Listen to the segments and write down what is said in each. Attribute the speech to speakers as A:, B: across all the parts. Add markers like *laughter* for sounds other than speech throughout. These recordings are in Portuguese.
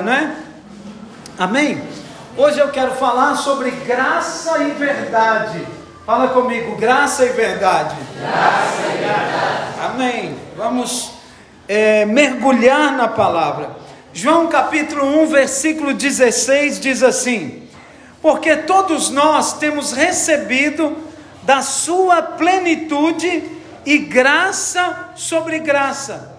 A: né? Amém? Hoje eu quero falar sobre graça e verdade. Fala comigo, graça e verdade.
B: Graça e verdade.
A: Amém. Vamos é, mergulhar na palavra. João capítulo 1, versículo 16 diz assim: Porque todos nós temos recebido da sua plenitude e graça sobre graça,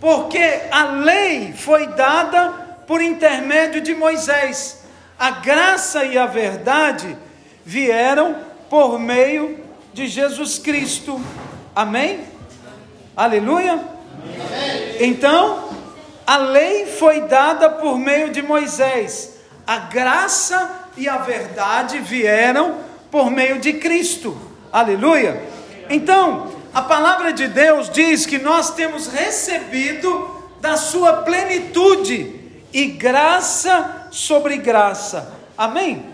A: porque a lei foi dada por intermédio de Moisés, a graça e a verdade vieram por meio de Jesus Cristo. Amém? Aleluia? Então, a lei foi dada por meio de Moisés, a graça e a verdade vieram por meio de Cristo. Aleluia? Então, a palavra de Deus diz que nós temos recebido da sua plenitude e graça sobre graça. Amém?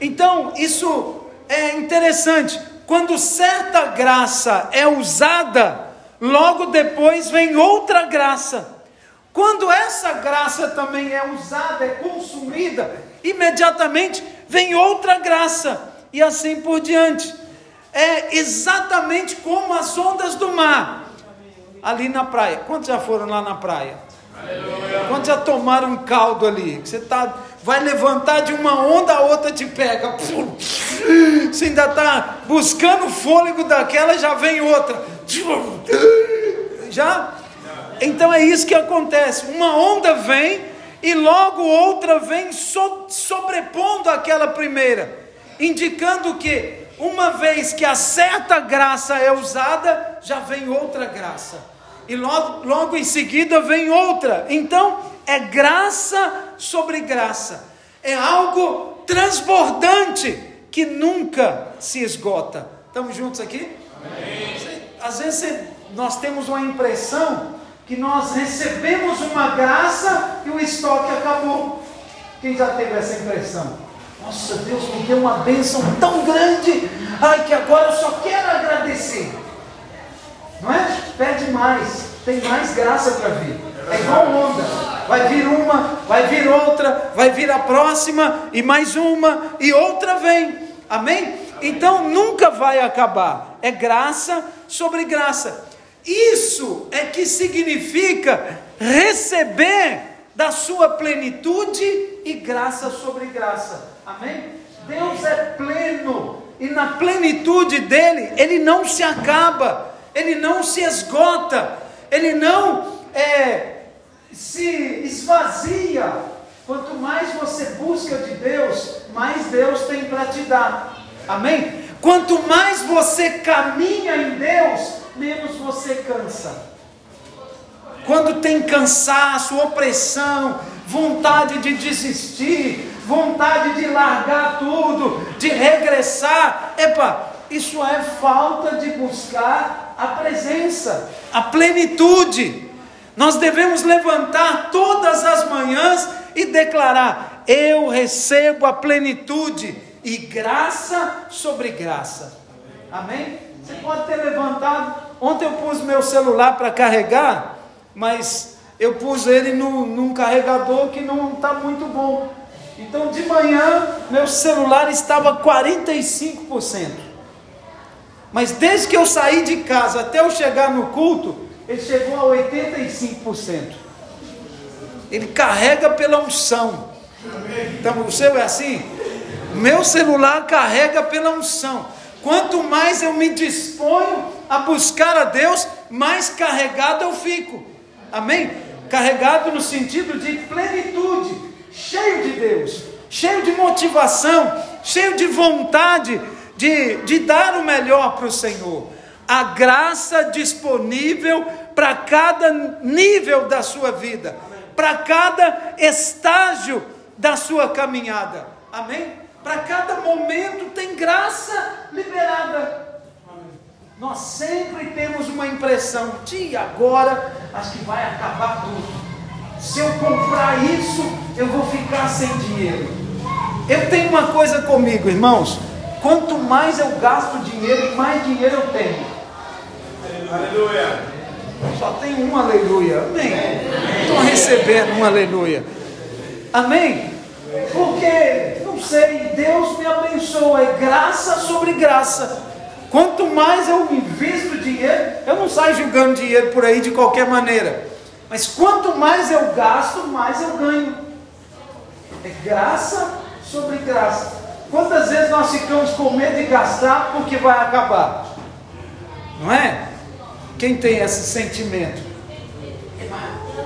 A: Então, isso é interessante. Quando certa graça é usada, logo depois vem outra graça. Quando essa graça também é usada, é consumida, imediatamente vem outra graça, e assim por diante é exatamente como as ondas do mar ali na praia. Quantos já foram lá na praia? Quantos já tomaram um caldo ali? Você tá, vai levantar de uma onda, a outra te pega. Você ainda está buscando o fôlego daquela, já vem outra. Já? Então é isso que acontece. Uma onda vem e logo outra vem so, sobrepondo aquela primeira, indicando que uma vez que a certa graça é usada, já vem outra graça. E logo, logo em seguida vem outra. Então, é graça sobre graça. É algo transbordante que nunca se esgota. Estamos juntos aqui? Amém. Às vezes nós temos uma impressão que nós recebemos uma graça e o estoque acabou. Quem já teve essa impressão? Nossa, Deus me deu uma bênção tão grande, ai que agora eu só quero agradecer. Não é? Pede mais, tem mais graça para vir. É igual onda. Vai vir uma, vai vir outra, vai vir a próxima, e mais uma, e outra vem. Amém? Então nunca vai acabar. É graça sobre graça. Isso é que significa receber da sua plenitude e graça sobre graça. Amém? Deus é pleno e na plenitude dele, ele não se acaba, ele não se esgota, ele não é, se esvazia. Quanto mais você busca de Deus, mais Deus tem para te dar. Amém? Quanto mais você caminha em Deus, menos você cansa. Quando tem cansaço, opressão, vontade de desistir, vontade de largar tudo, de regressar. Epa, isso é falta de buscar a presença, a plenitude. Nós devemos levantar todas as manhãs e declarar: Eu recebo a plenitude e graça sobre graça. Amém? Você pode ter levantado. Ontem eu pus meu celular para carregar, mas eu pus ele no, num carregador que não está muito bom. Então de manhã meu celular estava 45%. Mas desde que eu saí de casa até eu chegar no culto, ele chegou a 85%. Ele carrega pela unção. Então o seu é assim? Meu celular carrega pela unção. Quanto mais eu me disponho a buscar a Deus, mais carregado eu fico. Amém? Carregado no sentido de plenitude cheio de Deus, cheio de motivação, cheio de vontade de, de dar o melhor para o Senhor. A graça disponível para cada nível da sua vida, para cada estágio da sua caminhada. Amém? Para cada momento tem graça liberada. Nós sempre temos uma impressão de agora acho que vai acabar tudo. Se eu comprar isso, eu vou ficar sem dinheiro. Eu tenho uma coisa comigo, irmãos. Quanto mais eu gasto dinheiro, mais dinheiro eu tenho.
B: Aleluia.
A: Só tem um aleluia. Amém. Estou recebendo um aleluia. Amém? Porque, não sei, Deus me abençoa, é graça sobre graça. Quanto mais eu invisto dinheiro, eu não saio jogando dinheiro por aí de qualquer maneira. Mas quanto mais eu gasto, mais eu ganho. É graça sobre graça. Quantas vezes nós ficamos com medo de gastar porque vai acabar? Não é? Quem tem esse sentimento?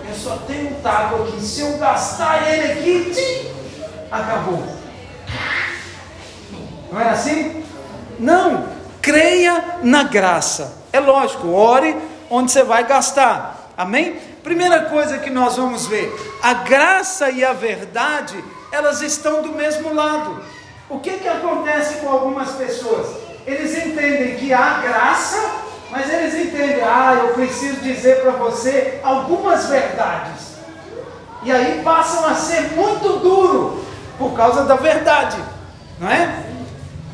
A: Eu só tenho um taco aqui. Se eu gastar ele aqui, tchim, acabou. Não é assim? Não. Creia na graça. É lógico, ore onde você vai gastar. Amém? Primeira coisa que nós vamos ver: a graça e a verdade, elas estão do mesmo lado. O que, que acontece com algumas pessoas? Eles entendem que há graça, mas eles entendem, ah, eu preciso dizer para você algumas verdades. E aí passam a ser muito duro por causa da verdade, não é?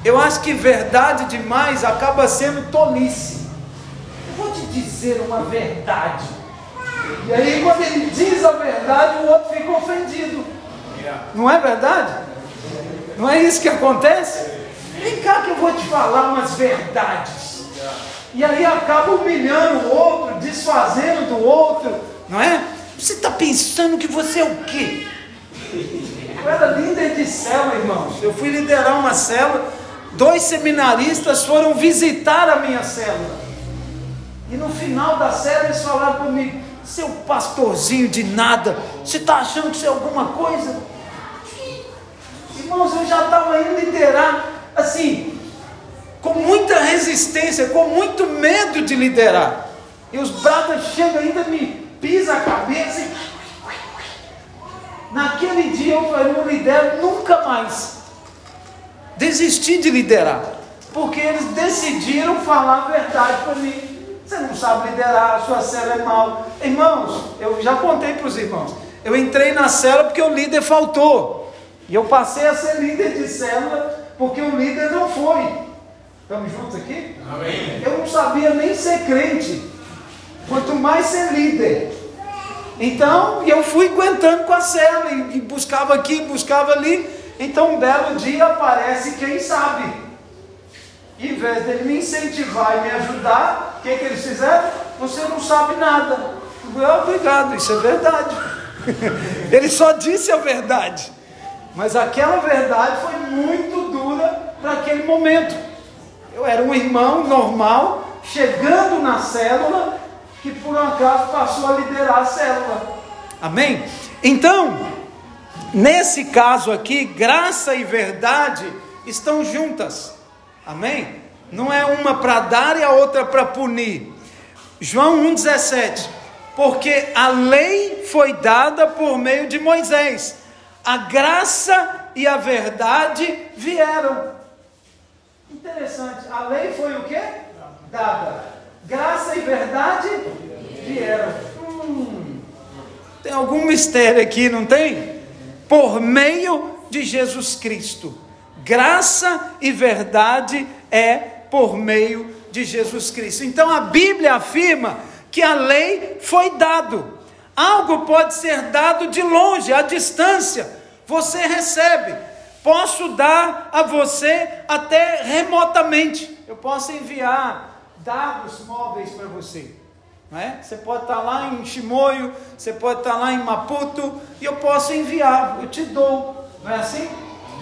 A: Eu acho que verdade demais acaba sendo tolice. Eu vou te dizer uma verdade. E aí, quando ele diz a verdade, o outro fica ofendido. Não é verdade? Não é isso que acontece? Vem cá que eu vou te falar umas verdades. E aí acaba humilhando o outro, desfazendo do outro, não é? Você está pensando que você é o quê? Eu era líder de célula, irmãos. Eu fui liderar uma célula. Dois seminaristas foram visitar a minha célula. E no final da célula eles falaram comigo: seu pastorzinho de nada, você está achando que você é alguma coisa? Irmãos, eu já estava indo liderar, assim, com muita resistência, com muito medo de liderar. E os bratas chegam ainda me pisa a cabeça e... Naquele dia eu falei, não lidero nunca mais. Desisti de liderar. Porque eles decidiram falar a verdade para mim. Você não sabe liderar, a sua célula é mal. Irmãos, eu já contei para os irmãos. Eu entrei na célula porque o líder faltou. E eu passei a ser líder de célula porque o líder não foi. Estamos juntos aqui?
B: Amém.
A: Eu não sabia nem ser crente. Quanto mais ser líder. Então, eu fui aguentando com a célula e, buscava aqui, buscava ali. Então, um belo dia aparece quem sabe. Em vez dele me incentivar e me ajudar, o que, que eles fizeram? Você não sabe nada. Eu, obrigado, isso é verdade. *laughs* Ele só disse a verdade. Mas aquela verdade foi muito dura para aquele momento. Eu era um irmão normal, chegando na célula, que por um acaso passou a liderar a célula. Amém? Então, nesse caso aqui, graça e verdade estão juntas. Amém? Não é uma para dar e a outra para punir. João 1,17. Porque a lei foi dada por meio de Moisés, a graça e a verdade vieram. Interessante, a lei foi o que? Dada. Graça e verdade vieram. Hum, tem algum mistério aqui, não tem? Por meio de Jesus Cristo. Graça e verdade é por meio de Jesus Cristo. Então a Bíblia afirma que a lei foi dado. Algo pode ser dado de longe, à distância. Você recebe. Posso dar a você até remotamente. Eu posso enviar dados móveis para você. Não é? Você pode estar lá em Chimoio, você pode estar lá em Maputo, e eu posso enviar, eu te dou. Não é assim?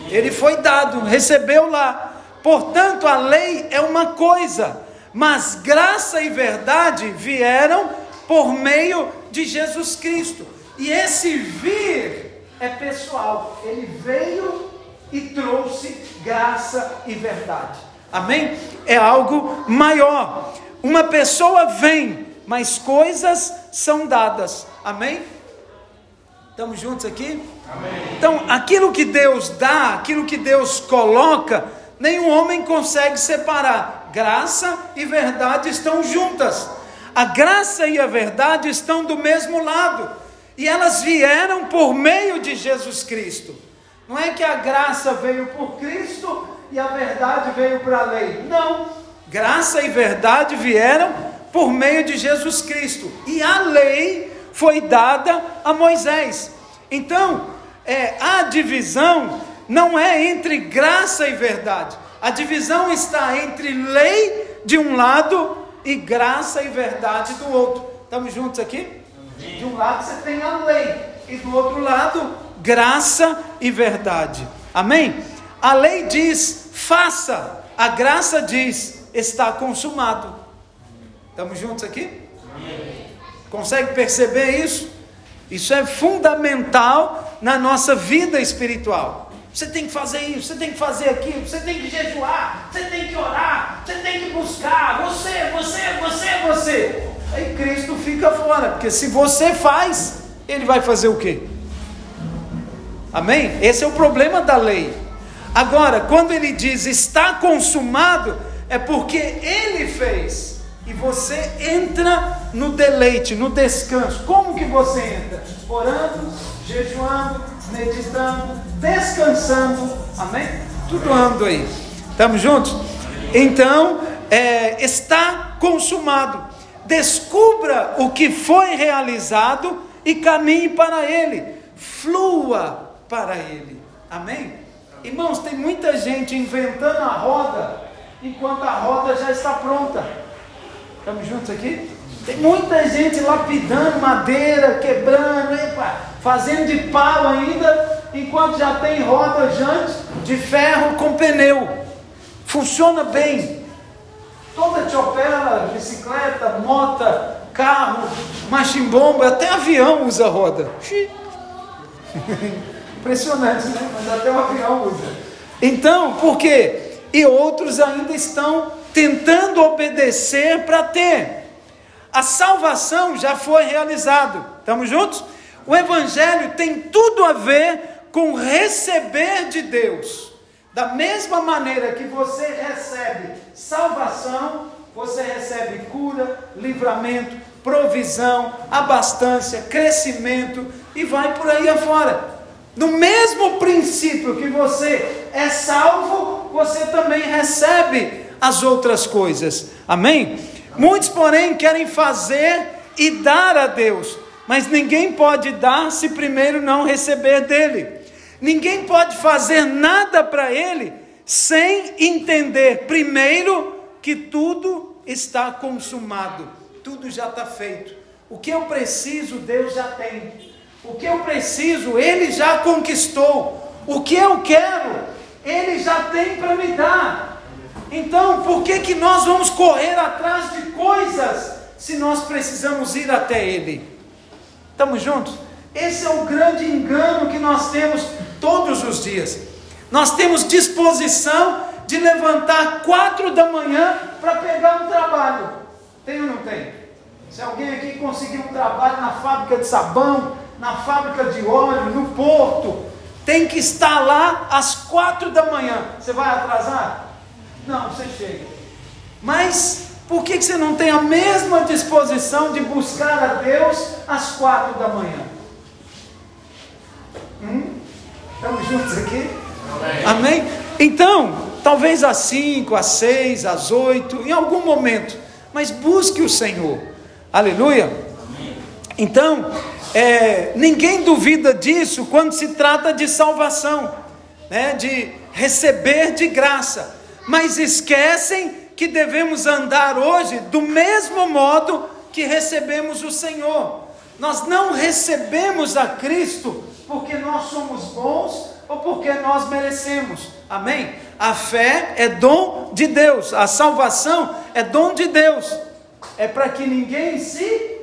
A: Ele foi dado, recebeu lá. Portanto, a lei é uma coisa, mas graça e verdade vieram por meio de Jesus Cristo. E esse vir é pessoal. Ele veio e trouxe graça e verdade. Amém? É algo maior. Uma pessoa vem, mas coisas são dadas. Amém? Estamos juntos aqui? Amém. Então, aquilo que Deus dá, aquilo que Deus coloca, nenhum homem consegue separar. Graça e verdade estão juntas. A graça e a verdade estão do mesmo lado. E elas vieram por meio de Jesus Cristo. Não é que a graça veio por Cristo e a verdade veio para a lei. Não. Graça e verdade vieram por meio de Jesus Cristo. E a lei foi dada a Moisés. Então, é, a divisão não é entre graça e verdade. A divisão está entre lei de um lado e graça e verdade do outro. Estamos juntos aqui? De um lado você tem a lei e do outro lado graça e verdade. Amém? A lei diz faça, a graça diz está consumado. Estamos juntos aqui? Consegue perceber isso? Isso é fundamental na nossa vida espiritual. Você tem que fazer isso, você tem que fazer aquilo, você tem que jejuar, você tem que orar, você tem que buscar, você, você, você, você. Aí Cristo fica fora, porque se você faz, ele vai fazer o quê? Amém? Esse é o problema da lei. Agora, quando ele diz está consumado, é porque ele fez. E você entra no deleite, no descanso. Como que você entra? Orando, jejuando, meditando, descansando. Amém? Tudo ando aí. Estamos juntos? Então, é, está consumado. Descubra o que foi realizado e caminhe para ele. Flua para ele. Amém? Irmãos, tem muita gente inventando a roda enquanto a roda já está pronta. Estamos juntos aqui? Tem muita gente lapidando madeira, quebrando, epa, fazendo de pau ainda, enquanto já tem roda jante de ferro com pneu. Funciona bem. Toda chopela, bicicleta, moto, carro, machimbomba, até avião usa roda. Impressionante, né? Mas até o avião usa. Então, por quê? E outros ainda estão tentando obedecer para ter. A salvação já foi realizada. Estamos juntos? O evangelho tem tudo a ver com receber de Deus. Da mesma maneira que você recebe salvação, você recebe cura, livramento, provisão, abastança, crescimento e vai por aí afora. No mesmo princípio que você é salvo, você também recebe as outras coisas. Amém? Muitos, porém, querem fazer e dar a Deus, mas ninguém pode dar se primeiro não receber dele. Ninguém pode fazer nada para ele sem entender primeiro que tudo está consumado, tudo já está feito. O que eu preciso, Deus já tem. O que eu preciso, Ele já conquistou. O que eu quero, Ele já tem para me dar. Então, por que, que nós vamos correr atrás de coisas se nós precisamos ir até Ele? Estamos juntos? Esse é o grande engano que nós temos todos os dias. Nós temos disposição de levantar quatro da manhã para pegar um trabalho. Tem ou não tem? Se alguém aqui conseguir um trabalho na fábrica de sabão, na fábrica de óleo, no porto, tem que estar lá às quatro da manhã. Você vai atrasar? Não, você chega. Mas por que você não tem a mesma disposição de buscar a Deus às quatro da manhã? Hum? Estamos juntos aqui? Amém. Amém? Então, talvez às cinco, às seis, às oito, em algum momento, mas busque o Senhor. Aleluia. Então, é, ninguém duvida disso quando se trata de salvação, né, de receber de graça, mas esquecem que devemos andar hoje do mesmo modo que recebemos o Senhor. Nós não recebemos a Cristo porque nós somos bons ou porque nós merecemos. Amém? A fé é dom de Deus, a salvação é dom de Deus. É para que ninguém se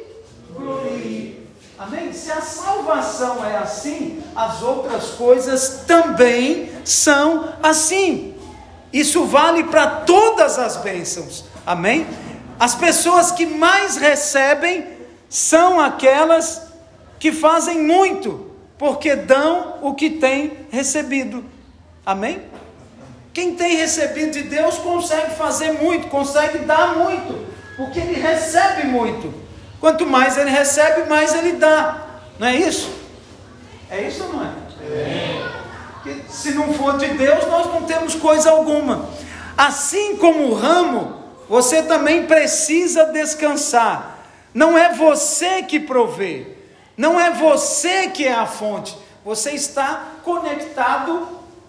A: glorie. Amém? Se a salvação é assim, as outras coisas também são assim. Isso vale para todas as bênçãos. Amém? As pessoas que mais recebem são aquelas que fazem muito, porque dão o que têm recebido. Amém? Quem tem recebido de Deus consegue fazer muito, consegue dar muito, porque ele recebe muito. Quanto mais ele recebe, mais ele dá. Não é isso? É isso ou não é? é. Se não for de Deus, nós não temos coisa alguma. Assim como o ramo, você também precisa descansar. Não é você que provê, não é você que é a fonte, Você está conectado,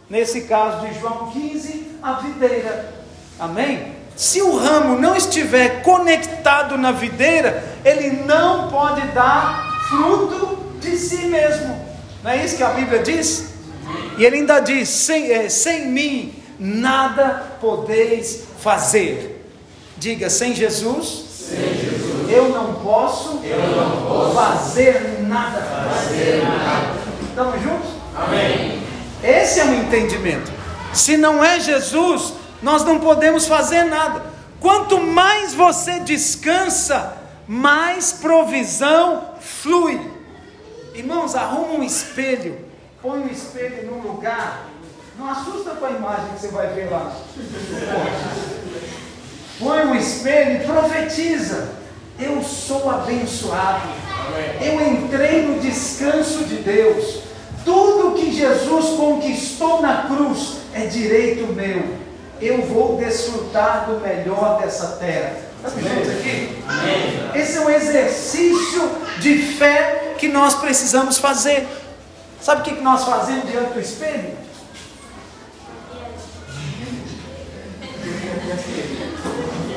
A: nesse caso de João 15, à videira. Amém? Se o ramo não estiver conectado na videira, ele não pode dar fruto de si mesmo. Não é isso que a Bíblia diz? E ele ainda diz: sem, é, sem mim nada podeis fazer. Diga, sem Jesus,
B: sem Jesus
A: eu, não posso,
B: eu não posso
A: fazer nada.
B: Fazer nada.
A: Estamos juntos?
B: Amém.
A: Esse é o entendimento. Se não é Jesus, nós não podemos fazer nada. Quanto mais você descansa, mais provisão flui. Irmãos, arruma um espelho, põe um espelho num lugar. Não assusta com a imagem que você vai ver lá. Põe um espelho e profetiza. Eu sou abençoado. Eu entrei no descanso de Deus. Tudo que Jesus conquistou na cruz é direito meu. Eu vou desfrutar do melhor dessa terra. Estamos aqui? Esse é um exercício de fé que nós precisamos fazer. Sabe o que nós fazemos diante do espelho?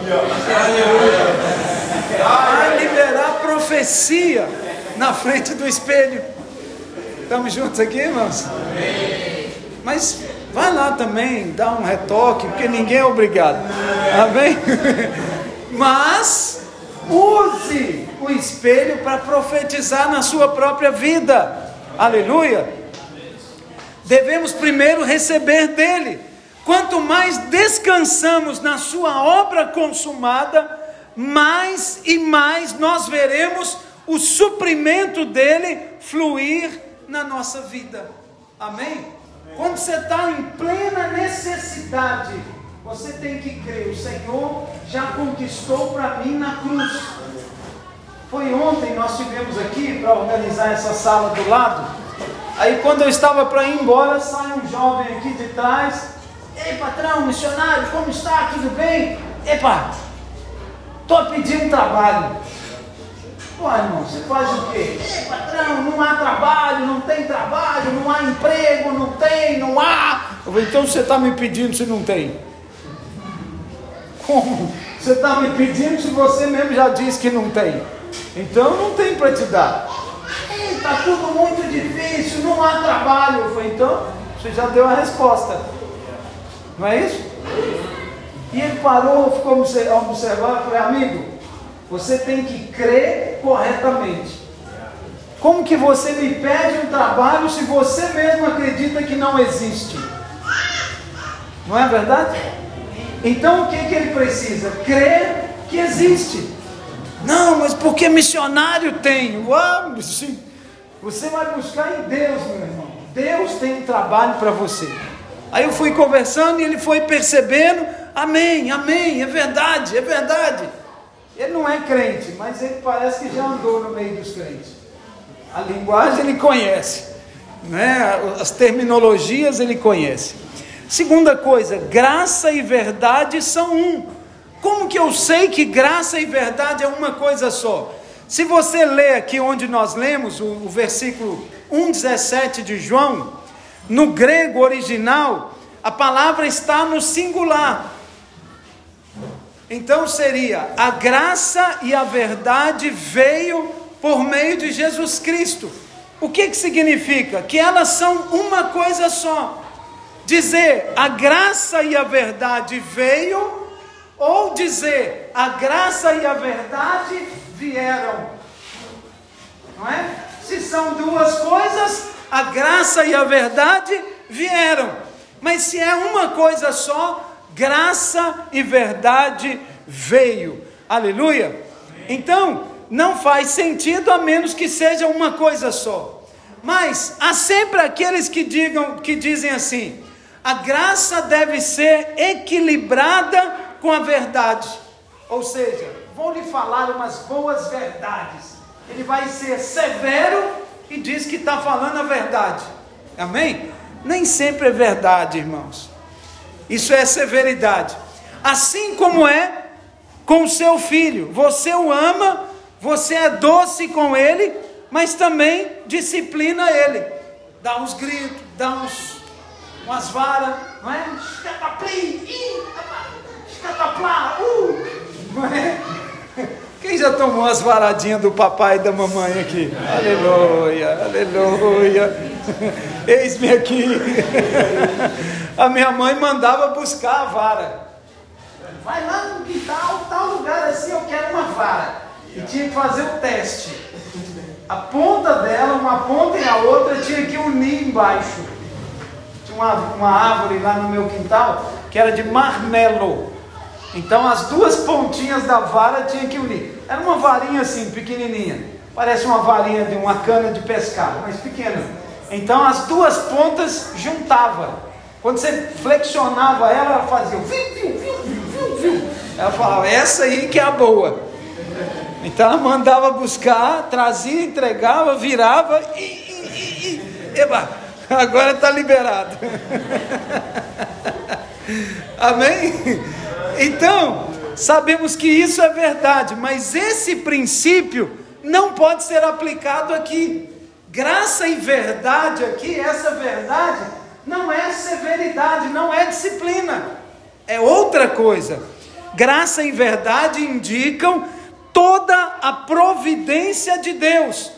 A: Liberar profecia na frente do espelho. Estamos juntos aqui, irmãos? Mas vai lá também, dá um retoque, porque ninguém é obrigado. Amém? *laughs* Mas use o espelho para profetizar na sua própria vida. Aleluia. Devemos primeiro receber dele. Quanto mais descansamos na sua obra consumada, mais e mais nós veremos o suprimento dele fluir na nossa vida. Amém? Quando você está em plena necessidade, você tem que crer: o Senhor já conquistou para mim na cruz. Foi ontem nós tivemos aqui para organizar essa sala do lado. Aí quando eu estava para ir embora, sai um jovem aqui de trás. Ei patrão, missionário, como está? Tudo bem? Epa, estou um trabalho. Pô, irmão, você faz o quê? Patrão, não há trabalho, não tem trabalho, não há emprego, não tem, não há. Eu falei, então você está me pedindo se não tem? Como? Você está me pedindo se você mesmo já disse que não tem? Então não tem para te dar. Está tudo muito difícil, não há trabalho. Eu falei, então você já deu a resposta. Não é isso? E ele parou, ficou observando, falei, amigo, você tem que crer corretamente. Como que você me pede um trabalho se você mesmo acredita que não existe? Não é verdade? Então o que, que ele precisa? Crer que existe. Não, mas porque missionário tem? Uau, sim. Você vai buscar em Deus, meu irmão. Deus tem um trabalho para você. Aí eu fui conversando e ele foi percebendo, amém, amém, é verdade, é verdade. Ele não é crente, mas ele parece que já andou no meio dos crentes. A linguagem ele conhece, né? as terminologias ele conhece. Segunda coisa, graça e verdade são um. Como que eu sei que graça e verdade é uma coisa só? Se você ler aqui onde nós lemos, o, o versículo 1,17 de João, no grego original, a palavra está no singular. Então seria: a graça e a verdade veio por meio de Jesus Cristo. O que, que significa? Que elas são uma coisa só. Dizer a graça e a verdade veio, ou dizer a graça e a verdade vieram. Não é? Se são duas coisas, a graça e a verdade vieram. Mas se é uma coisa só, graça e verdade veio. Aleluia. Então, não faz sentido a menos que seja uma coisa só. Mas há sempre aqueles que digam que dizem assim: a graça deve ser equilibrada com a verdade. Ou seja, vou lhe falar umas boas verdades. Ele vai ser severo e diz que está falando a verdade. Amém? Nem sempre é verdade, irmãos. Isso é severidade. Assim como é com seu filho. Você o ama, você é doce com ele, mas também disciplina ele. dá uns gritos, dá uns, umas varas, não é? Uh, não é? Quem já tomou as varadinhas do papai e da mamãe aqui? Aleluia, aleluia. *laughs* Eis-me aqui. *laughs* A minha mãe mandava buscar a vara. Vai lá no quintal, tal lugar assim, eu quero uma vara. E tinha que fazer o teste. A ponta dela, uma ponta e a outra, tinha que unir embaixo. Tinha uma, uma árvore lá no meu quintal que era de marmelo. Então as duas pontinhas da vara tinha que unir. Era uma varinha assim, pequenininha. Parece uma varinha de uma cana de pescar, mas pequena. Então as duas pontas juntava. Quando você flexionava ela, ela fazia viu, viu, viu, viu, viu. Ela falava, essa aí que é a boa. Então ela mandava buscar, trazia, entregava, virava e. e, e, e eba, agora está liberado. *laughs* Amém? Então, sabemos que isso é verdade, mas esse princípio não pode ser aplicado aqui. Graça e verdade aqui, essa verdade, não é severidade, não é disciplina, é outra coisa. Graça e verdade indicam toda a providência de Deus,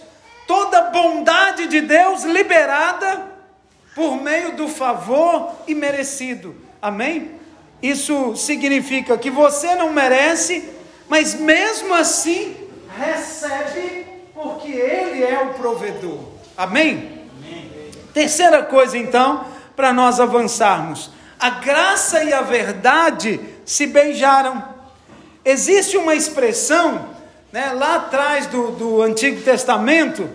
A: toda a bondade de Deus liberada por meio do favor imerecido. Amém? Isso significa que você não merece, mas mesmo assim recebe, porque Ele é o provedor. Amém? Amém. Terceira coisa, então, para nós avançarmos: a graça e a verdade se beijaram. Existe uma expressão, né, lá atrás do, do Antigo Testamento,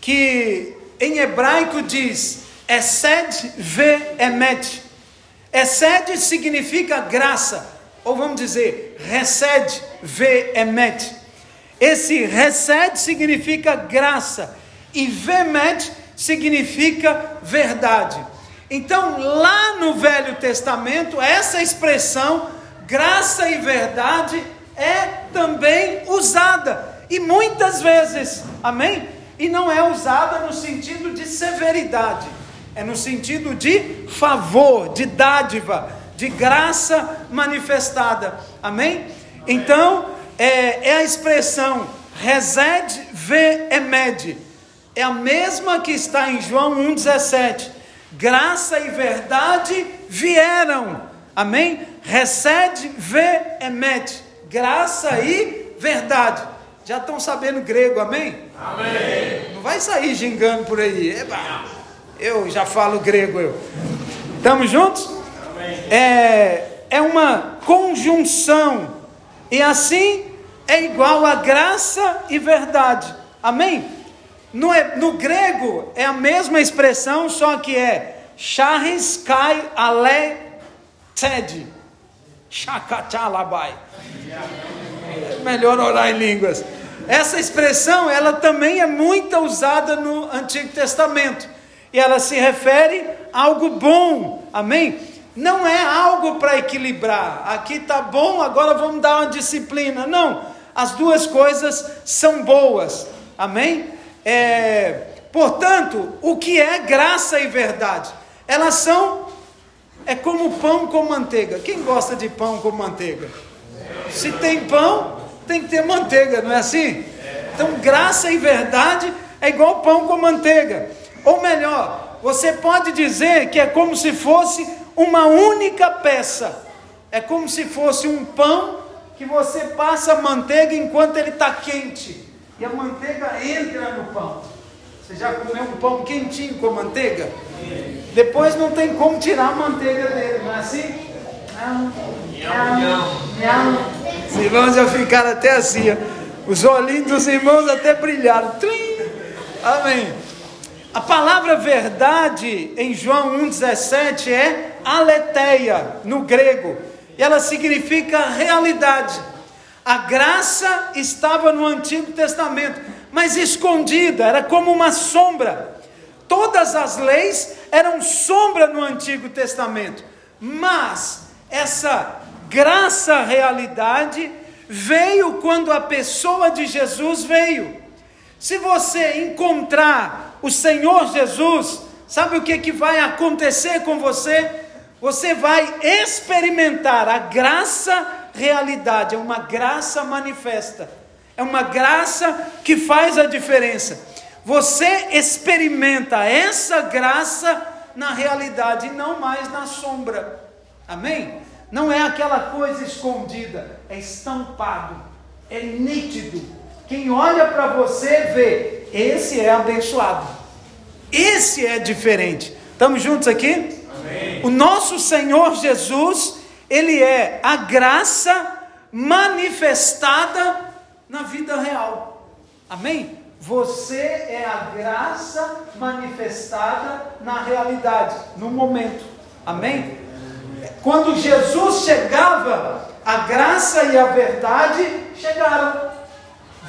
A: que em hebraico diz: Esed ve emet Excede significa graça, ou vamos dizer, recede, ve emet. Esse recede significa graça, e vemet significa verdade. Então, lá no Velho Testamento, essa expressão, graça e verdade, é também usada, e muitas vezes, amém? E não é usada no sentido de severidade é no sentido de favor, de dádiva, de graça manifestada. Amém? Então, é, é a expressão resed ve emed. É a mesma que está em João 1,17. Graça e verdade vieram. Amém? Resed ve emed. Graça e verdade. Já estão sabendo grego, amém? Amém. Não vai sair gingando por aí. Eba. Eu já falo grego, eu. Estamos juntos? É, é uma conjunção. E assim é igual a graça e verdade. Amém? No, no grego é a mesma expressão, só que é charis kai ale ted. Shakachalabai. É melhor orar em línguas. Essa expressão, ela também é muito usada no Antigo Testamento e ela se refere a algo bom, amém? Não é algo para equilibrar, aqui está bom, agora vamos dar uma disciplina. Não, as duas coisas são boas, amém? É, portanto, o que é graça e verdade? Elas são, é como pão com manteiga. Quem gosta de pão com manteiga? Se tem pão, tem que ter manteiga, não é assim? Então, graça e verdade é igual pão com manteiga. Ou melhor, você pode dizer que é como se fosse uma única peça. É como se fosse um pão que você passa manteiga enquanto ele está quente. E a manteiga entra no pão. Você já comeu um pão quentinho com manteiga? Depois não tem como tirar a manteiga dele, não é assim? Os irmãos já ficaram até assim, ó. os olhinhos dos irmãos até brilharam. Trim! Amém. A palavra verdade em João 1,17 é aletheia no grego, e ela significa realidade. A graça estava no Antigo Testamento, mas escondida, era como uma sombra. Todas as leis eram sombra no Antigo Testamento, mas essa graça realidade veio quando a pessoa de Jesus veio. Se você encontrar o Senhor Jesus, sabe o que, que vai acontecer com você? Você vai experimentar a graça realidade, é uma graça manifesta, é uma graça que faz a diferença. Você experimenta essa graça na realidade e não mais na sombra. Amém? Não é aquela coisa escondida, é estampado, é nítido. Quem olha para você vê, esse é abençoado. Esse é diferente. Estamos juntos aqui? Amém. O nosso Senhor Jesus, ele é a graça manifestada na vida real. Amém? Você é a graça manifestada na realidade, no momento. Amém? Quando Jesus chegava, a graça e a verdade chegaram,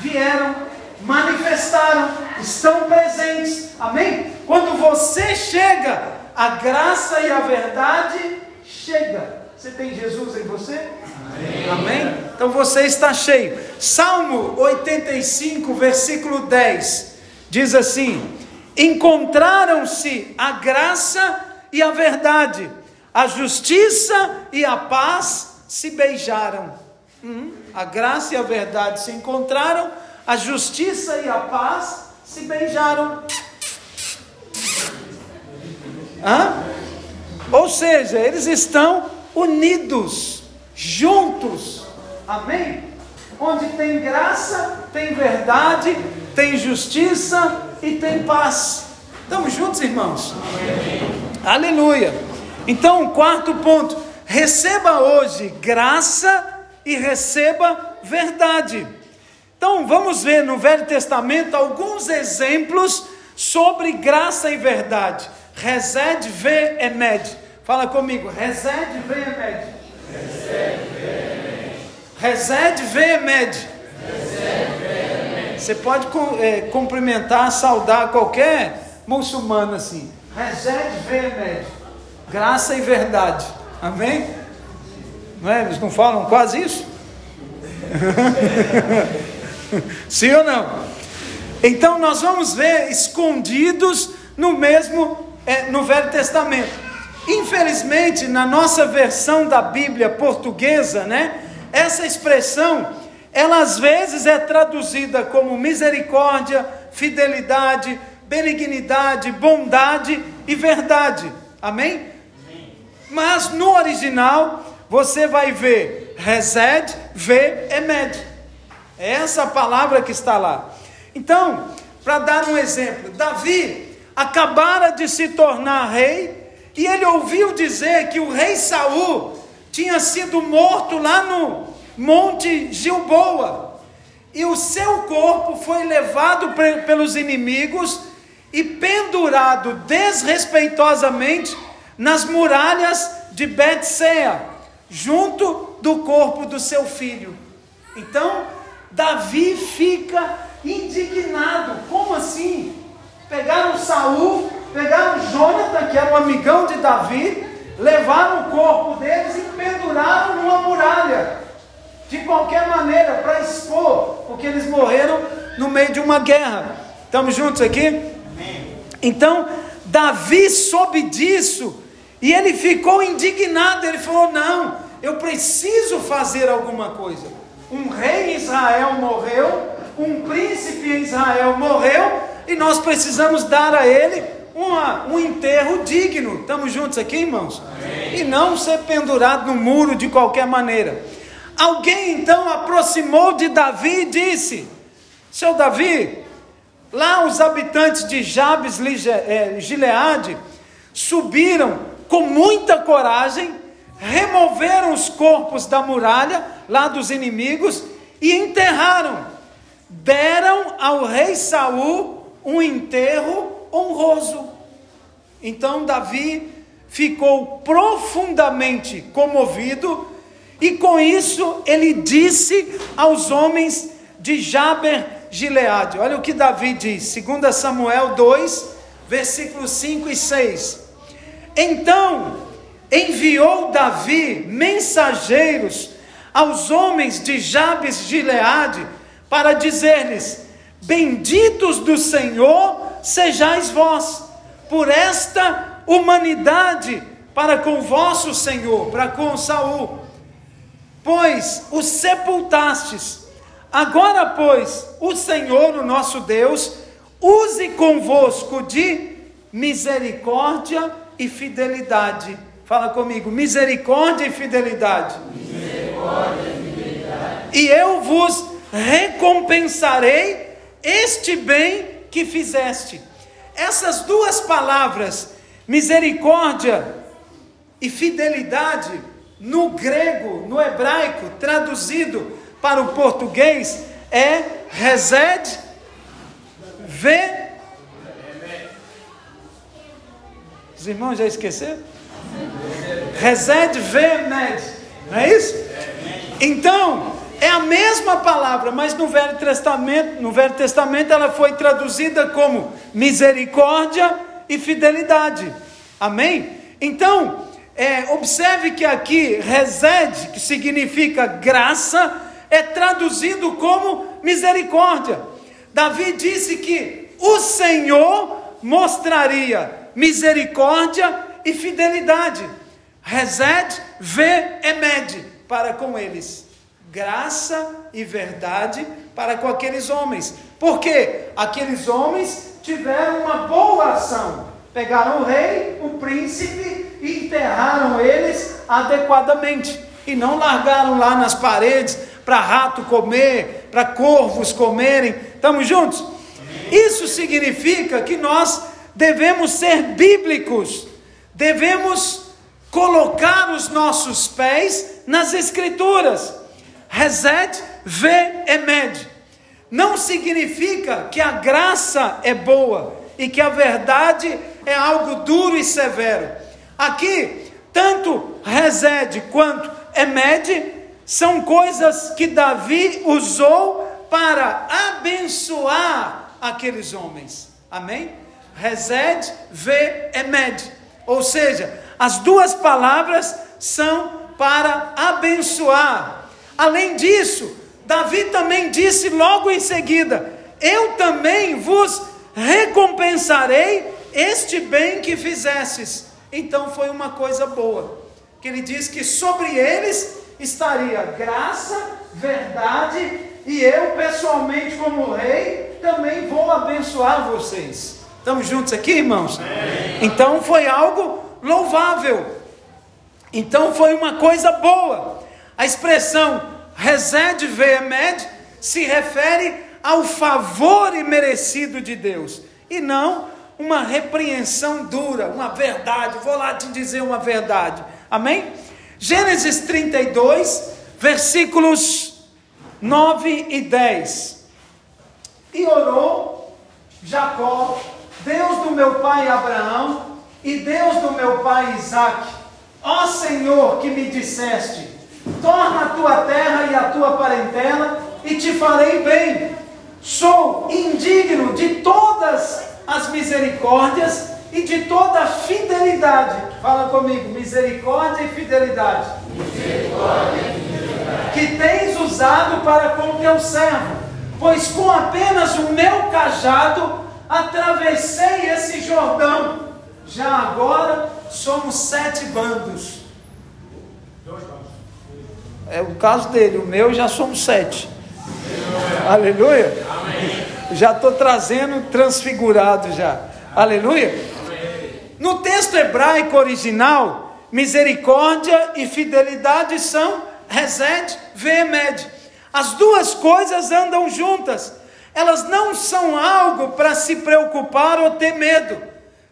A: vieram, manifestaram, estão presentes. Amém? Quando você chega, a graça e a verdade chega. Você tem Jesus em você? Amém. Amém? Então você está cheio. Salmo 85, versículo 10 diz assim: Encontraram-se a graça e a verdade, a justiça e a paz se beijaram. Hum, a graça e a verdade se encontraram, a justiça e a paz se beijaram. Hã? Ou seja, eles estão unidos juntos. Amém? Onde tem graça, tem verdade, tem justiça e tem paz. Estamos juntos, irmãos? Amém. Aleluia. Então, quarto ponto: receba hoje graça e receba verdade. Então, vamos ver no Velho Testamento alguns exemplos sobre graça e verdade. Resed ve emed. Fala comigo, resed ve emed. Resed Veemed. Você pode é, cumprimentar, saudar qualquer muçulmano assim. Resed Veemed. Graça e verdade. Amém? Não é? Eles não falam quase isso? *laughs* Sim ou não? Então nós vamos ver escondidos no mesmo é, no Velho Testamento. Infelizmente, na nossa versão da Bíblia portuguesa, né, essa expressão, ela às vezes é traduzida como misericórdia, fidelidade, benignidade, bondade e verdade. Amém? Mas no original, você vai ver Resed, Ve, Emed. É essa palavra que está lá. Então, para dar um exemplo, Davi acabara de se tornar rei e ele ouviu dizer que o rei Saul tinha sido morto lá no Monte Gilboa. E o seu corpo foi levado pelos inimigos e pendurado desrespeitosamente nas muralhas de Betsea, junto do corpo do seu filho. Então, Davi fica indignado. Como assim? Pegaram Saul pegaram Jonathan, que era um amigão de Davi, levaram o corpo deles e penduraram numa muralha, de qualquer maneira, para expor, porque eles morreram no meio de uma guerra. Estamos juntos aqui? Então, Davi soube disso e ele ficou indignado. Ele falou: Não, eu preciso fazer alguma coisa. Um rei em Israel morreu, um príncipe em Israel morreu, e nós precisamos dar a ele uma, um enterro digno. Estamos juntos aqui, irmãos? Amém. E não ser pendurado no muro de qualquer maneira. Alguém então aproximou de Davi e disse: Seu Davi, lá os habitantes de Jabes é, Gileade subiram com muita coragem, removeram os corpos da muralha, lá dos inimigos, e enterraram. Deram ao rei Saul um enterro honroso. Então Davi ficou profundamente comovido e com isso ele disse aos homens de Jaber Gileade. Olha o que Davi diz, 2 Samuel 2, versículos 5 e 6. Então enviou Davi mensageiros aos homens de Jabes Gileade para dizer-lhes: Benditos do Senhor sejais vós, por esta humanidade para com vosso Senhor, para com Saul, pois o sepultastes. Agora, pois, o Senhor, o nosso Deus, use convosco de misericórdia e fidelidade. Fala comigo, misericórdia e fidelidade.
B: Misericórdia e fidelidade.
A: E eu vos recompensarei este bem que fizeste. Essas duas palavras, misericórdia e fidelidade, no grego, no hebraico, traduzido para o português, é resed, ve. Os irmãos já esqueceram? Resed, ve, med. Não é isso? Então, é a mesma palavra, mas no Velho Testamento, no Velho Testamento ela foi traduzida como misericórdia e fidelidade. Amém? Então, é, observe que aqui resede, que significa graça, é traduzido como misericórdia. Davi disse que o Senhor mostraria misericórdia e fidelidade. Resed, ve, emed, para com eles graça e verdade para com aqueles homens. Porque aqueles homens tiveram uma boa ação. Pegaram o rei, o príncipe e enterraram eles adequadamente. E não largaram lá nas paredes para rato comer, para corvos comerem. Estamos juntos? Isso significa que nós devemos ser bíblicos, devemos colocar os nossos pés nas Escrituras. Reset ve emed. Não significa que a graça é boa e que a verdade é algo duro e severo. Aqui, tanto resed quanto emed são coisas que Davi usou para abençoar aqueles homens. Amém? Resed ve emed. Ou seja, as duas palavras são para abençoar Além disso, Davi também disse logo em seguida: Eu também vos recompensarei este bem que fizestes. Então foi uma coisa boa. Que ele diz que sobre eles estaria graça, verdade, e eu pessoalmente, como rei, também vou abençoar vocês. Estamos juntos aqui, irmãos? Amém. Então foi algo louvável. Então foi uma coisa boa. A expressão resede veemed se refere ao favor imerecido de Deus e não uma repreensão dura, uma verdade. Vou lá te dizer uma verdade. Amém? Gênesis 32, versículos 9 e 10. E orou Jacó, Deus do meu pai Abraão e Deus do meu pai Isaque, ó Senhor que me disseste: torna a tua terra e a tua parentela, e te farei bem. Sou indigno de todas as misericórdias e de toda a fidelidade. Fala comigo, misericórdia e fidelidade.
B: Misericórdia e fidelidade.
A: Que tens usado para com teu servo, pois com apenas o meu cajado atravessei esse Jordão. Já agora somos sete bandos. É o caso dele, o meu já somos sete. Aleluia. Aleluia. Já estou trazendo transfigurado já. Aleluia. Amém. No texto hebraico original, misericórdia e fidelidade são resed, veemed. As duas coisas andam juntas. Elas não são algo para se preocupar ou ter medo.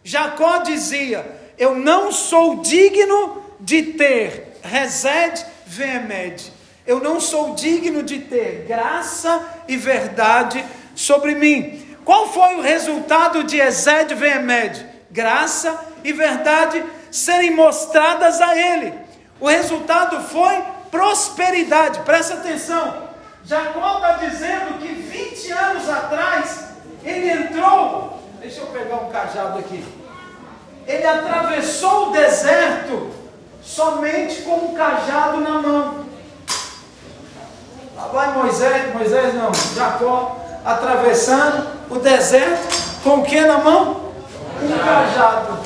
A: Jacó dizia: Eu não sou digno de ter resed Vemed. Eu não sou digno de ter graça e verdade sobre mim. Qual foi o resultado de Ezed Vemed? Graça e verdade serem mostradas a ele. O resultado foi prosperidade. Presta atenção. Jacó está dizendo que 20 anos atrás ele entrou. Deixa eu pegar um cajado aqui. Ele atravessou o deserto somente com um cajado na mão. Lá vai Moisés, Moisés não, Jacó, atravessando o deserto com o que na mão? um cajado.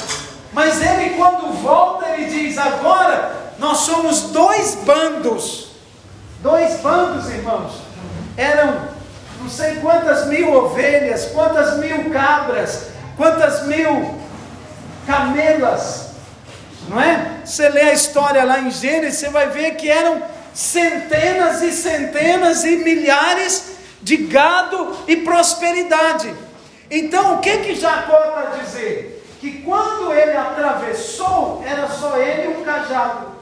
A: Mas ele, quando volta, ele diz: agora nós somos dois bandos. Dois bandos, irmãos. Eram não sei quantas mil ovelhas, quantas mil cabras, quantas mil camelas. Não é? Você lê a história lá em Gênesis, você vai ver que eram centenas e centenas e milhares de gado e prosperidade. Então, o que que Jacó está a dizer? Que quando ele atravessou, era só ele e um cajado.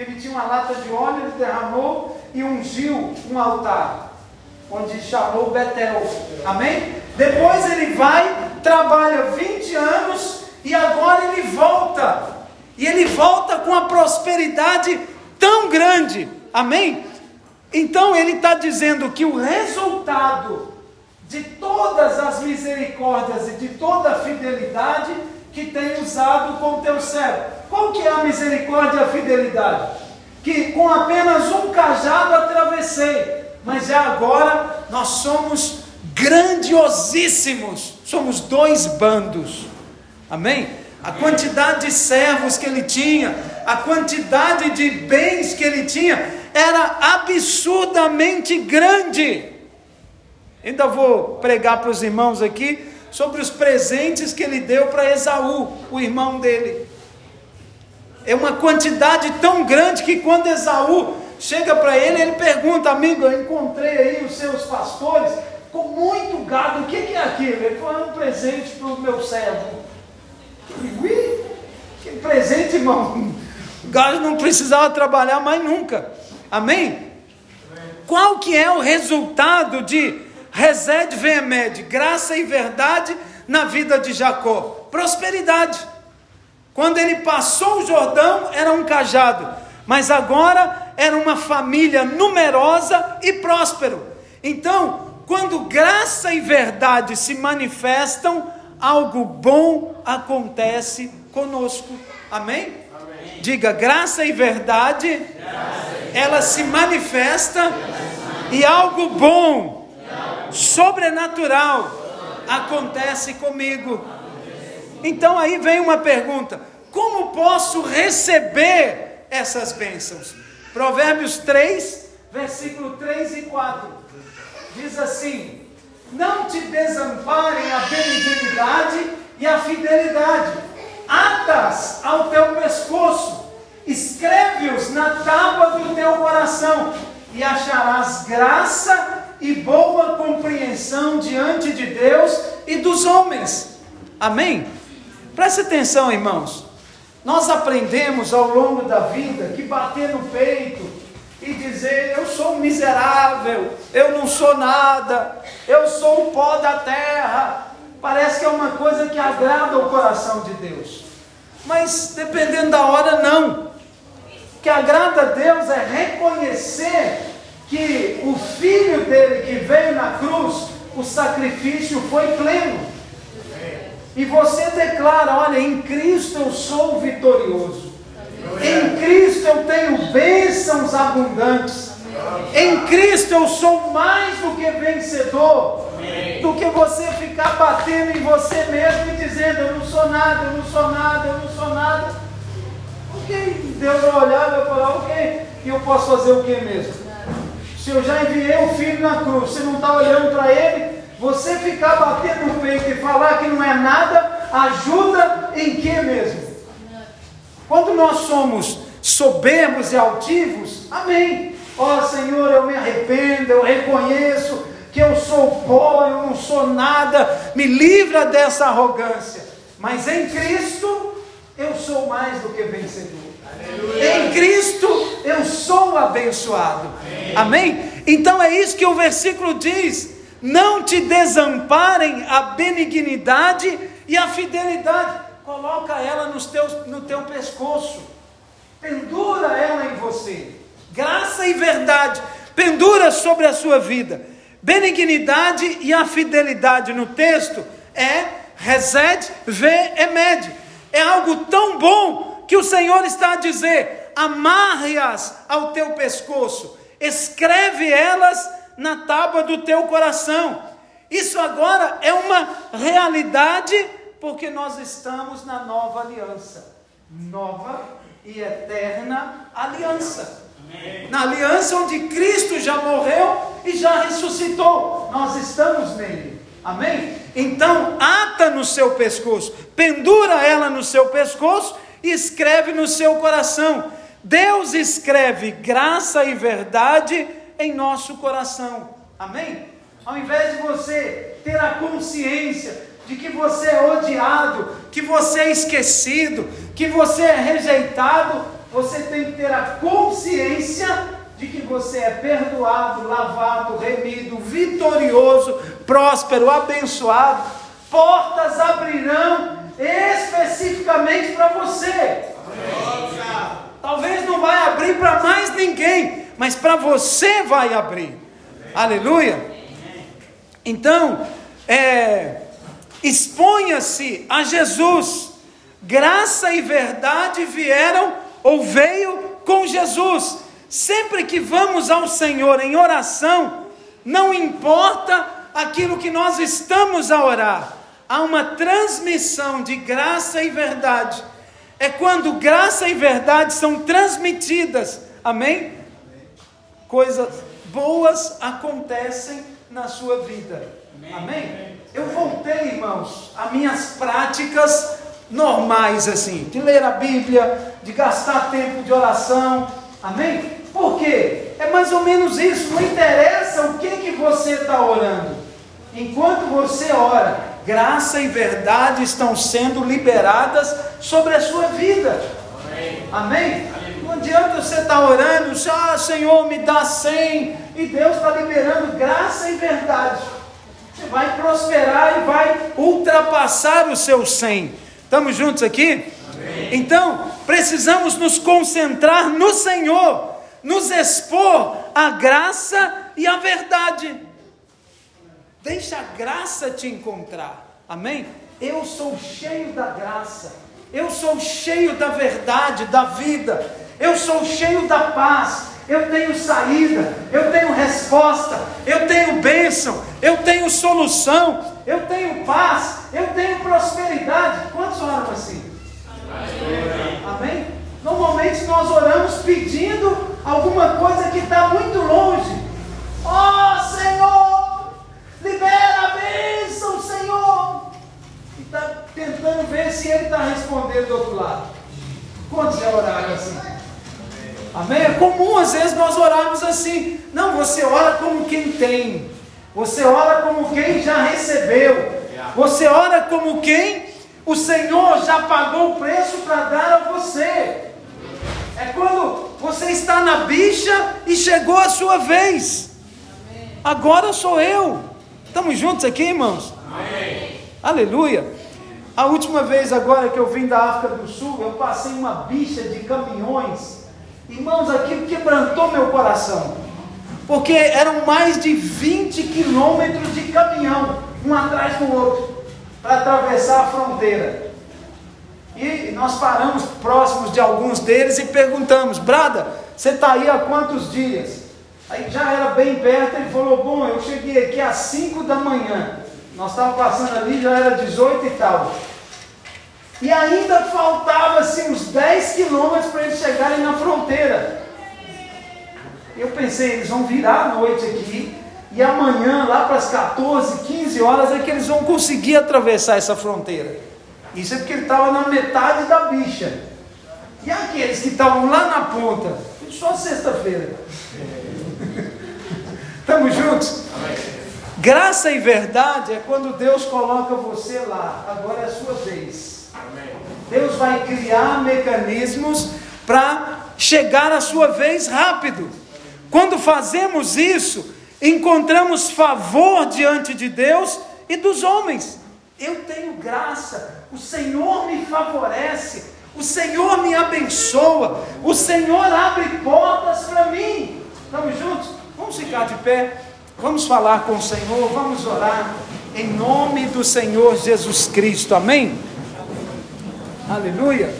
A: Que ele tinha uma lata de óleo, ele derramou e ungiu um altar, onde chamou Betel. Amém? Depois ele vai, trabalha 20 anos e agora ele volta. E ele volta com a prosperidade tão grande. Amém? Então ele está dizendo que o resultado de todas as misericórdias e de toda a fidelidade que tem usado com teu servo. Qual que é a misericórdia e a fidelidade? Que com apenas um cajado atravessei, mas é agora nós somos grandiosíssimos, somos dois bandos. Amém? A quantidade de servos que ele tinha, a quantidade de bens que ele tinha, era absurdamente grande. Ainda vou pregar para os irmãos aqui sobre os presentes que ele deu para Esaú, o irmão dele. É uma quantidade tão grande que quando Esaú chega para ele, ele pergunta, amigo, eu encontrei aí os seus pastores com muito gado, o que, que é aquilo? Ele falou, é um presente para o meu servo. Ui, que presente, irmão. O gado não precisava trabalhar mais nunca. Amém? Qual que é o resultado de Resed Vemed, graça e verdade na vida de Jacó? Prosperidade. Quando ele passou o Jordão, era um cajado, mas agora era uma família numerosa e próspero. Então, quando graça e verdade se manifestam, algo bom acontece conosco. Amém? Amém. Diga, graça e verdade, graça ela se manifesta e algo bom, sobrenatural, acontece comigo. Então aí vem uma pergunta: como posso receber essas bênçãos? Provérbios 3, versículo 3 e 4 diz assim: Não te desamparem a benignidade e a fidelidade, atas ao teu pescoço escreve-os na tábua do teu coração, e acharás graça e boa compreensão diante de Deus e dos homens. Amém? Preste atenção, irmãos. Nós aprendemos ao longo da vida que bater no peito e dizer: Eu sou miserável, eu não sou nada, eu sou o pó da terra, parece que é uma coisa que agrada o coração de Deus. Mas dependendo da hora, não que agrada a Deus é reconhecer que o filho dele que veio na cruz, o sacrifício foi pleno. E você declara: olha, em Cristo eu sou vitorioso. Em Cristo eu tenho bênçãos abundantes. Em Cristo eu sou mais do que vencedor. Do que você ficar batendo em você mesmo e dizendo: eu não sou nada, eu não sou nada, eu não sou nada. Ok, Deus vai olhar e vai falar, ok, e eu posso fazer o que mesmo? Se eu já enviei o filho na cruz, você não está olhando para ele, você ficar batendo no peito e falar que não é nada, ajuda em que mesmo? Quando nós somos soberbos e altivos, amém. Ó oh, Senhor, eu me arrependo, eu reconheço que eu sou pó, eu não sou nada, me livra dessa arrogância. Mas em Cristo, eu sou mais do que vencedor. Em Cristo eu sou abençoado. Amém. Amém? Então é isso que o versículo diz: não te desamparem a benignidade e a fidelidade. Coloca ela nos teus, no teu pescoço, pendura ela em você. Graça e verdade, pendura sobre a sua vida. Benignidade e a fidelidade no texto é Resed ve emed é algo tão bom que o Senhor está a dizer: amarre-as ao teu pescoço, escreve elas na tábua do teu coração. Isso agora é uma realidade Porque nós estamos na nova aliança. Nova e eterna aliança. Amém. Na aliança onde Cristo já morreu e já ressuscitou. Nós estamos nele. Amém? Então, ata no seu pescoço, pendura ela no seu pescoço escreve no seu coração. Deus escreve graça e verdade em nosso coração. Amém? Ao invés de você ter a consciência de que você é odiado, que você é esquecido, que você é rejeitado, você tem que ter a consciência de que você é perdoado, lavado, remido, vitorioso, próspero, abençoado. Portas abrirão especificamente para você. Talvez não vai abrir para mais ninguém, mas para você vai abrir. Aleluia. Então, é, exponha-se a Jesus. Graça e verdade vieram ou veio com Jesus. Sempre que vamos ao Senhor em oração, não importa aquilo que nós estamos a orar, há uma transmissão de graça e verdade. É quando graça e verdade são transmitidas, amém? Coisas boas acontecem na sua vida, amém? Eu voltei, irmãos, a minhas práticas normais, assim, de ler a Bíblia, de gastar tempo de oração, amém? Por quê? É mais ou menos isso, não interessa o que, que você está orando, enquanto você ora, graça e verdade estão sendo liberadas sobre a sua vida, amém? amém? Não adianta você estar tá orando, ah, Senhor, me dá cem, e Deus está liberando graça e verdade. Você vai prosperar e vai ultrapassar o seu 100. Estamos juntos aqui? Amém. Então, precisamos nos concentrar no Senhor, nos expor a graça e a verdade. Deixa a graça te encontrar. Amém? Eu sou cheio da graça. Eu sou cheio da verdade, da vida. Eu sou cheio da paz. Eu tenho saída, eu tenho resposta, eu tenho bênção, eu tenho solução, eu tenho paz, eu tenho prosperidade. Quantos oram assim? Amém. Amém? Normalmente nós oramos pedindo alguma coisa que está muito longe. Oh, Senhor, libera a bênção, Senhor. E está tentando ver se Ele está respondendo do outro lado. Quantos já oraram assim? Amém? É comum às vezes nós orarmos assim. Não, você ora como quem tem. Você ora como quem já recebeu. Você ora como quem o Senhor já pagou o preço para dar a você. É quando você está na bicha e chegou a sua vez. Agora sou eu. Estamos juntos aqui, irmãos? Amém. Aleluia. A última vez agora que eu vim da África do Sul, eu passei uma bicha de caminhões Irmãos, aquilo quebrantou meu coração, porque eram mais de 20 quilômetros de caminhão, um atrás do outro, para atravessar a fronteira. E nós paramos próximos de alguns deles e perguntamos: Brada, você está aí há quantos dias? Aí já era bem perto, ele falou: Bom, eu cheguei aqui às 5 da manhã. Nós estávamos passando ali, já era 18 e tal. E ainda faltava-se uns 10 quilômetros para eles chegarem na fronteira. Eu pensei, eles vão virar a noite aqui, e amanhã, lá para as 14, 15 horas, é que eles vão conseguir atravessar essa fronteira. Isso é porque ele estava na metade da bicha. E aqueles que estavam lá na ponta? Só sexta-feira. Estamos juntos? Graça e verdade é quando Deus coloca você lá. Agora é a sua vez. Deus vai criar mecanismos para chegar a sua vez rápido. Quando fazemos isso, encontramos favor diante de Deus e dos homens. Eu tenho graça, o Senhor me favorece, o Senhor me abençoa, o Senhor abre portas para mim. Estamos juntos? Vamos ficar de pé, vamos falar com o Senhor, vamos orar em nome do Senhor Jesus Cristo. Amém? Aleluia.